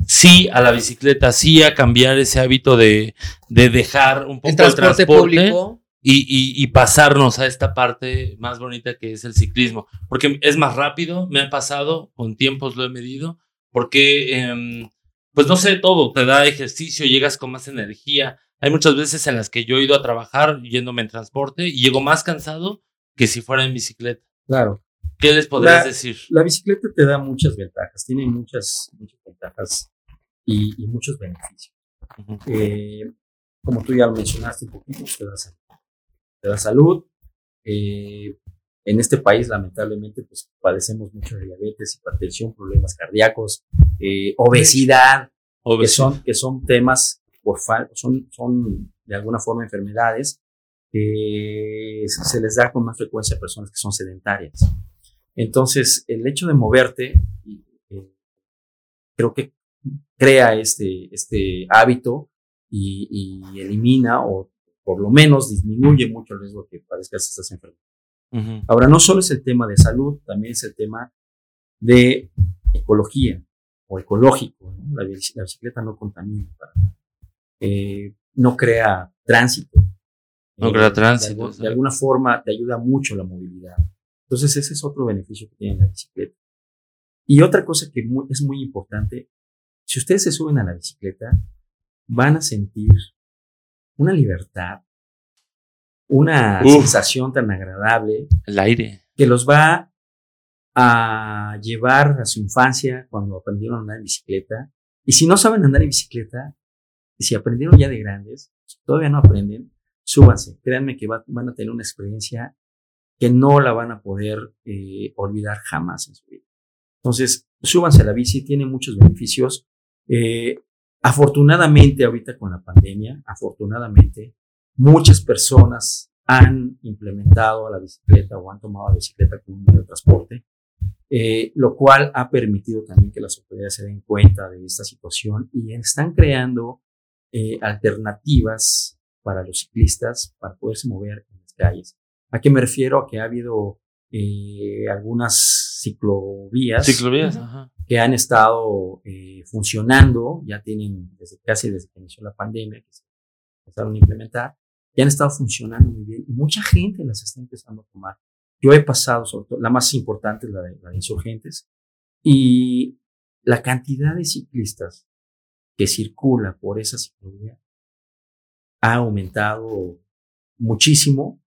sí a la bicicleta, sí a cambiar ese hábito de, de dejar un poco El el transporte, transporte, público. y, y- y pasarnos a esta parte más bonita que es el ciclismo. Porque es más rápido, me ha pasado, con tiempos lo he medido, porque, em, pues no sé, todo, te da ejercicio, llegas con más energía. Hay muchas veces en las que yo he ido a trabajar yéndome en transporte y llego más cansado que si fuera en bicicleta. Claro. ¿Qué les podrías La- decir? La bicicleta te da muchas ventajas, tiene muchas, muchas ventajas y, y muchos beneficios. Ujú. Eh, como tú ya lo mencionaste un poquito, te da salud. Te da salud. Eh, en este país, lamentablemente, pues padecemos mucho de diabetes, hipertensión, problemas cardíacos, eh, obesidad, que Obesidad. son, que son temas por son, son de alguna forma enfermedades que se les da con más frecuencia a personas que son sedentarias. Entonces, el hecho de moverte, eh, creo que crea este, este hábito y, y elimina o por lo menos disminuye mucho el riesgo de que padezcas estas enfermedades. Ahora, no solo es el tema de salud, también es el tema de ecología o ecológico. ¿no? La, bici- la bicicleta no contamina. Eh, no crea tránsito. No Eh, crea de tránsito, sí. De, alguna forma te ayuda mucho la movilidad. Entonces, ese es otro beneficio que tiene la bicicleta. Y otra cosa que mu- es muy importante, si ustedes se suben a la bicicleta, van a sentir una libertad, una Uf. sensación tan agradable El aire. que los va a llevar a su infancia cuando aprendieron a andar en bicicleta Y si no saben andar en bicicleta, y si aprendieron ya de grandes, si todavía no aprenden, súbanse. Créanme que van a tener una experiencia que no la van a poder eh, olvidar jamás en su vida. Entonces, súbanse a la bici, tiene muchos beneficios. Eh, afortunadamente, ahorita con la pandemia, afortunadamente, muchas personas han implementado la bicicleta o han tomado la bicicleta como medio de transporte, eh, lo cual ha permitido también que las autoridades se den cuenta de esta situación y están creando eh, alternativas para los ciclistas para poderse mover en las calles. ¿A qué me refiero? A que ha habido eh, algunas ciclovías, ciclovías que han estado funcionando, ya tienen desde casi desde que inició la pandemia, que se empezaron a implementar, ya han estado funcionando muy bien y mucha gente las está empezando a tomar. Yo he pasado, sobre todo, la más importante es la de, la insurgentes, y la cantidad de ciclistas que circula por esa ciclovía ha aumentado muchísimo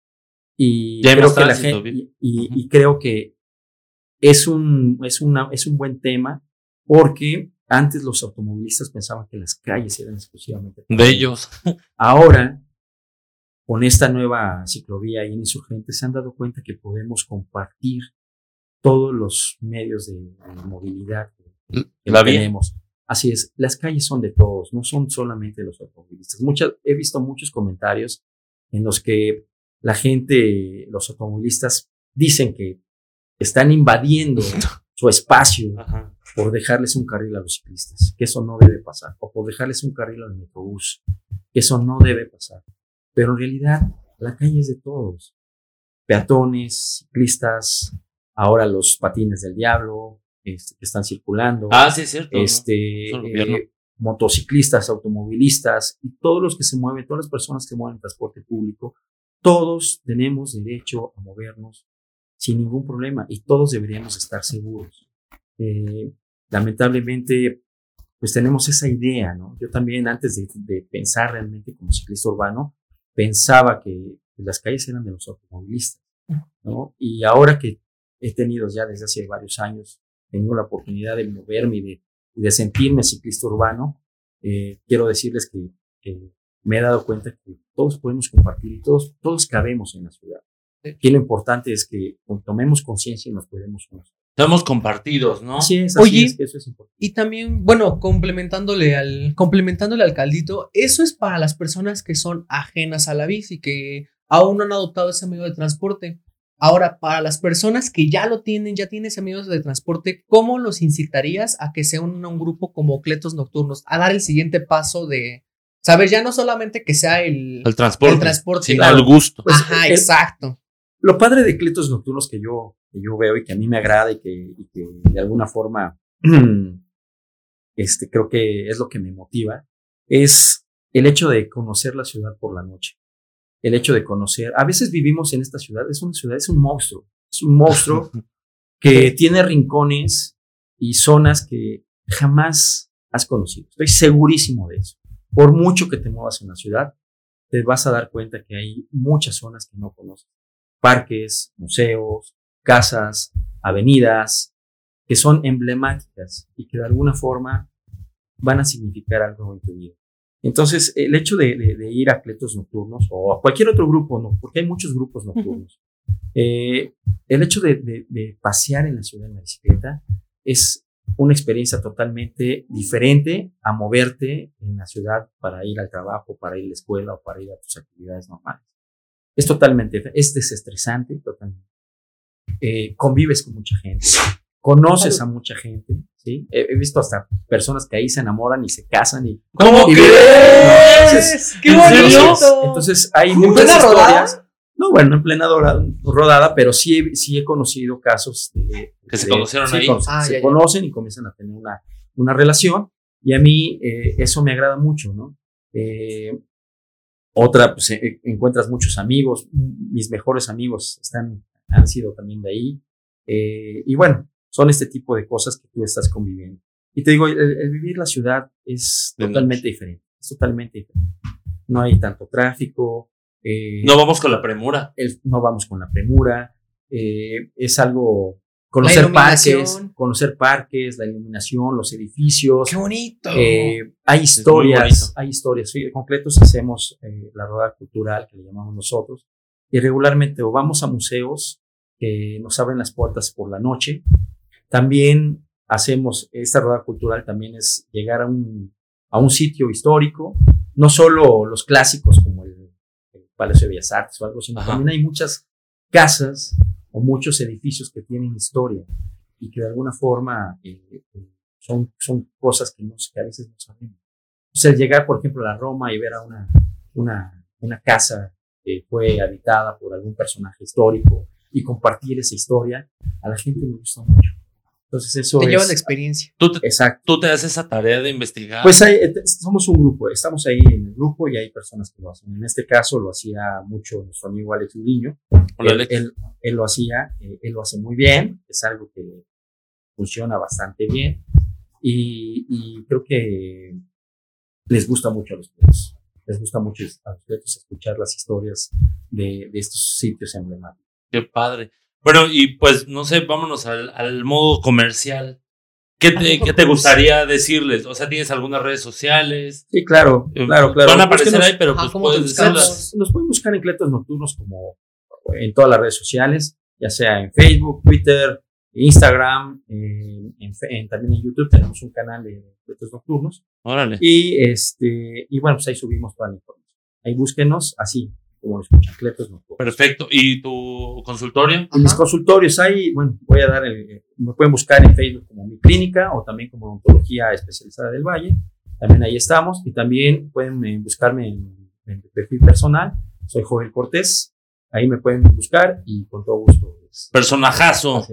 y creo que la gente, y, creo que es un, es, una, es un buen tema porque antes los automovilistas pensaban que las calles eran exclusivamente de ellos. Ahora con esta nueva ciclovía y en Insurgentes se han dado cuenta que podemos compartir todos los medios de, movilidad que, La tenemos. Así es, las calles son de todos, no son solamente de los automovilistas. Muchas, he visto muchos comentarios en los que la gente, los automovilistas, dicen que están invadiendo su espacio por dejarles un carril a los ciclistas, que eso no debe pasar, o por dejarles un carril al metrobús, que eso no debe pasar. Pero en realidad la calle es de todos. Peatones, ciclistas, ahora los patines del diablo este, que están circulando. Ah, sí, es cierto. Este, eh, motociclistas, automovilistas y todos los que se mueven, todas las personas que mueven transporte público, todos tenemos derecho a movernos sin ningún problema y todos deberíamos estar seguros. Eh, lamentablemente, pues tenemos esa idea, ¿no? Yo también antes de, pensar realmente como ciclista urbano, pensaba que las calles eran de los automovilistas, ¿no? Y ahora que he tenido ya desde hace varios años, tengo la oportunidad de moverme y de, de sentirme ciclista urbano, eh, quiero decirles que, me he dado cuenta que todos podemos compartir y todos, todos cabemos en la ciudad. Que lo importante es que tomemos conciencia y nos podemos conocer. Estamos compartidos, ¿no? Sí, es, Oye, eso es importante. Y también, bueno, complementándole al, complementándole al caldito, eso es para las personas que son ajenas a la bici, que aún no han adoptado ese medio de transporte. Ahora, para las personas que ya lo tienen, ya tienen ese medio de transporte, ¿cómo los incitarías a que se unan a un grupo como Cletos Nocturnos, a dar el siguiente paso de, saber, ya no solamente que sea el, el transporte, el transporte sino el gusto. Ajá, exacto. Lo padre de Cletos Nocturnos que yo que yo veo y que a mí me agrada y que, de alguna forma este, creo que es lo que me motiva, es el hecho de conocer la ciudad por la noche. El hecho de conocer, a veces vivimos en esta ciudad, es una ciudad, es un monstruo, es un monstruo que tiene rincones y zonas que jamás has conocido. Estoy segurísimo de eso. Por mucho que te muevas en la ciudad, te vas a dar cuenta que hay muchas zonas que no conoces. Parques, museos, casas, avenidas, que son emblemáticas y que de alguna forma van a significar algo en tu vida. Entonces, el hecho de, ir a cletos nocturnos o a cualquier otro grupo, no, porque hay muchos grupos nocturnos, eh, el hecho de, pasear en la ciudad en la bicicleta es una experiencia totalmente diferente a moverte en la ciudad para ir al trabajo, para ir a la escuela o para ir a tus actividades normales. Es totalmente, es desestresante, totalmente. Eh, convives con mucha gente, conoces a mucha gente, ¿sí? He, visto hasta personas que ahí se enamoran y se casan y... ¿Cómo y entonces, ¡Qué bonito! Entonces, hay muchas historias. No, bueno, en plena rodada, pero sí, sí he conocido casos de, que se conocieron ahí. Ah, se conocen y comienzan a tener una, una relación y a mí eh, eso me agrada mucho, ¿no? Eh, otra, pues encuentras muchos amigos, mis mejores amigos están han sido también de ahí. Eh, y bueno, son este tipo de cosas que tú estás conviviendo. Y te digo, el, vivir la ciudad es totalmente diferente, es totalmente diferente. No hay tanto tráfico. Eh, no vamos con la premura. no vamos con la premura. Eh, es algo conocer parques, conocer parques, la iluminación, los edificios. ¡Qué bonito! Eh, hay historias, bonito. hay historias. Sí, completos hacemos eh, la rueda cultural que le llamamos nosotros y regularmente o vamos a museos que nos abren las puertas por la noche. También hacemos esta rueda cultural también es llegar a un a un sitio histórico, no solo los clásicos como el Palacio de Bellas Artes o algo, sino Ajá. también hay muchas casas o muchos edificios que tienen historia y que de alguna forma eh, son, son cosas que, no, que a veces no sabemos. O sea, llegar, por ejemplo, a Roma y ver a una, una, una casa que fue habitada por algún personaje histórico y compartir esa historia, a la gente le gusta mucho. Entonces eso Te es... llevas la experiencia. Tú te, Exacto. tú te haces esa tarea de investigar. Pues hay, eh, somos un grupo, estamos ahí en el grupo y hay personas que lo hacen. En este caso lo hacía mucho nuestro amigo Alex Uriño. Hola, él, Alex. él- él lo hacía, eh, él lo hace muy bien, es algo que funciona bastante bien y, y creo que les gusta mucho a los clientes. Les gusta mucho a los clientes escuchar las historias de, de estos sitios emblemáticos. Qué padre. Bueno, y pues no sé, vámonos al, al modo comercial. ¿Qué te, ¿Qué te gustaría decirles? O sea, ¿tienes algunas redes sociales? Sí, claro, Eh, claro, claro. Van a aparecer Búsquenos- ahí, pero pues ¿cómo te puedes decirlas. Nos, nos pueden buscar en Cletos Nocturnos como en todas las redes sociales, ya sea en Facebook, Twitter, Instagram, en- en fe- en- también en YouTube tenemos un canal de Cletos Nocturnos Órale. y este y bueno pues ahí subimos toda la información. Ahí búsquenos así como lo escuchan Cletos Nocturnos. Perfecto. ¿Y tu consultorio? Y mis consultorios ahí, bueno, voy a dar, el, me pueden buscar en Facebook como mi clínica o también como odontología especializada del Valle. También ahí estamos y también pueden eh, buscarme en, en mi perfil personal. Soy Joel Cortés. Ahí me pueden buscar y con todo gusto. Personajazo.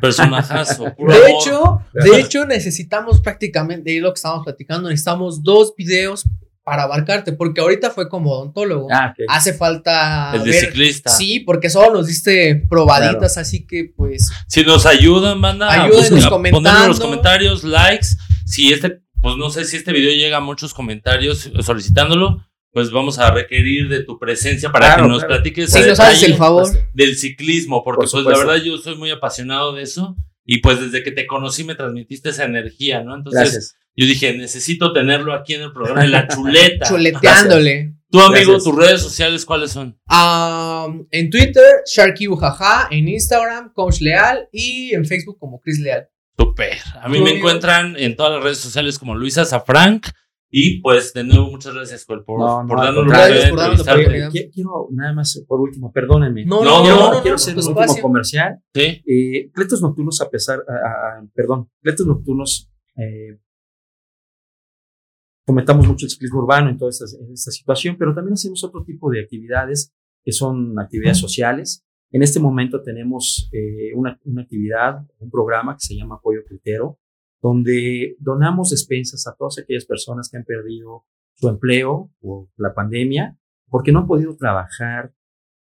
Personajazo. De hecho, de hecho, necesitamos prácticamente, de lo que estábamos platicando, necesitamos dos videos para abarcarte, porque ahorita fue como odontólogo. Ah, ok. Hace falta el de ver- ciclista. Sí, porque solo nos diste probaditas, así que pues Si nos ayudan, banda, Ayúdenos busca- comentando. ponernos los comentarios, likes. Si este, pues no sé si este video llega a muchos comentarios solicitándolo, pues vamos a requerir de tu presencia para Claro, que nos claro. platiques si nos haces el favor. del ciclismo, porque Por pues la verdad yo soy muy apasionado de eso y pues desde que te conocí me transmitiste esa energía, ¿no? Entonces Gracias. Yo dije, necesito tenerlo aquí en el programa de la chuleta. Chuleteándole. Tu amigo, Gracias. tus redes sociales, ¿cuáles son? Am, en Twitter, Sharky Ujaja, en Instagram, Coach Leal y en Facebook como Chris Leal. Super. A mí me encuentran en todas las redes sociales como Luisa Safranc. Y pues de nuevo, muchas gracias Joel, por, No, no, por darnos la oportunidad de por quiero nada más, por último, perdónenme. No, No, no, no, quiero no, hacer un último comercial. Sí. Eh, Cletos Nocturnos, a pesar, a- perdón, Cletos Nocturnos, eh, comentamos mucho el ciclismo urbano en toda esta, en esta situación, pero también hacemos otro tipo de actividades que son actividades sociales. En este momento tenemos eh, una, una actividad, un programa que se llama Apoyo Critero, donde donamos despensas a todas aquellas personas que han perdido su empleo por la pandemia, porque no han podido trabajar,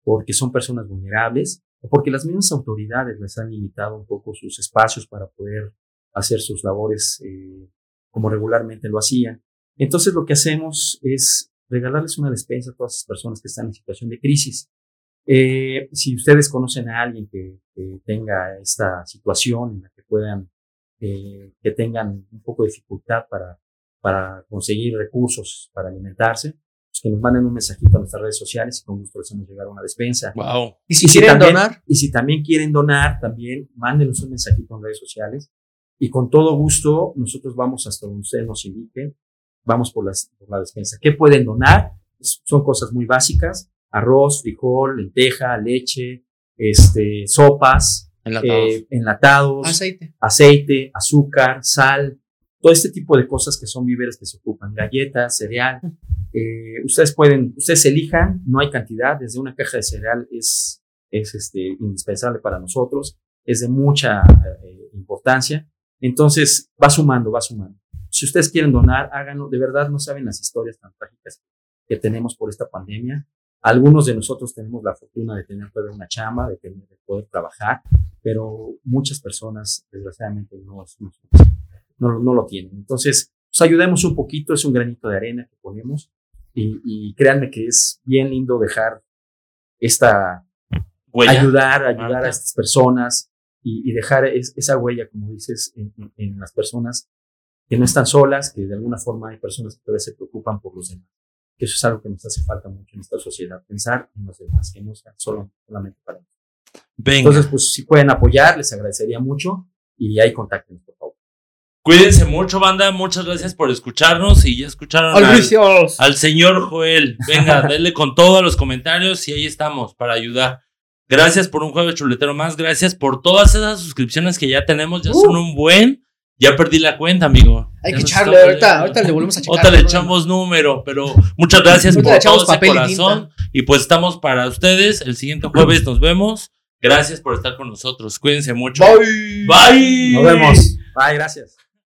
porque son personas vulnerables o porque las mismas autoridades les han limitado un poco sus espacios para poder hacer sus labores eh, como regularmente lo hacían. Entonces lo que hacemos es regalarles una despensa a todas esas personas que están en situación de crisis. Eh, si ustedes conocen a alguien que, que tenga esta situación en la que puedan, eh, que tengan un poco de dificultad para, para conseguir recursos para alimentarse, pues que nos manden un mensajito a nuestras redes sociales y con gusto les hacemos llegar una despensa. Wow. Y si Y si quieren también- donar, Y si también quieren donar, también mándenos un mensajito en redes sociales. Y con todo gusto, nosotros vamos hasta donde ustedes nos indiquen. Vamos por, las, por la despensa. ¿Qué pueden donar? Son cosas muy básicas. Arroz, frijol, lenteja, leche, este, sopas, Enlatados. eh, enlatados, aceite. aceite, azúcar, sal, todo este tipo de cosas que son víveres que se ocupan, galletas, cereal. Eh, ustedes pueden, ustedes elijan, no hay cantidad, desde una caja de cereal es, es este, indispensable para nosotros, es de mucha eh, importancia. Entonces, va sumando, va sumando. Si ustedes quieren donar, háganlo. De verdad, no saben las historias tan trágicas que tenemos por esta pandemia. Algunos de nosotros tenemos la fortuna de tener todavía una chamba, de, tener, de poder trabajar, pero muchas personas, desgraciadamente, no, no, no, lo tienen. Entonces, pues ayudemos un poquito, es un granito de arena que ponemos y, y créanme que es bien lindo dejar esta, Huella. ayudar, ayudar Marca. a estas personas y, y dejar es- esa huella, como dices, en, en- en las personas que no están solas, que de alguna forma hay personas que todavía se preocupan por los demás. Que eso es algo que nos hace falta mucho en esta sociedad, pensar en los demás, que no sean solo, solamente para nosotros. Venga. Entonces, pues si pueden apoyar, les agradecería mucho y ahí contáctenos, por favor. Cuídense mucho, banda. Muchas gracias por escucharnos. Y ya escucharon al, al señor Joel. Venga, denle con todo a los comentarios y ahí estamos para ayudar. Gracias por un jueves chuletero más. Gracias por todas esas suscripciones que ya tenemos. Ya son un buen. Ya perdí la cuenta, amigo. Hay Ya que echarle, ahorita, ahorita le volvemos a checar. Ahorita le echamos número, pero muchas gracias por le todo ese papel y corazón. Y pues estamos para ustedes. El siguiente jueves nos vemos. Gracias por estar con nosotros. Cuídense mucho. Bye. Bye. Nos vemos. Bye, gracias.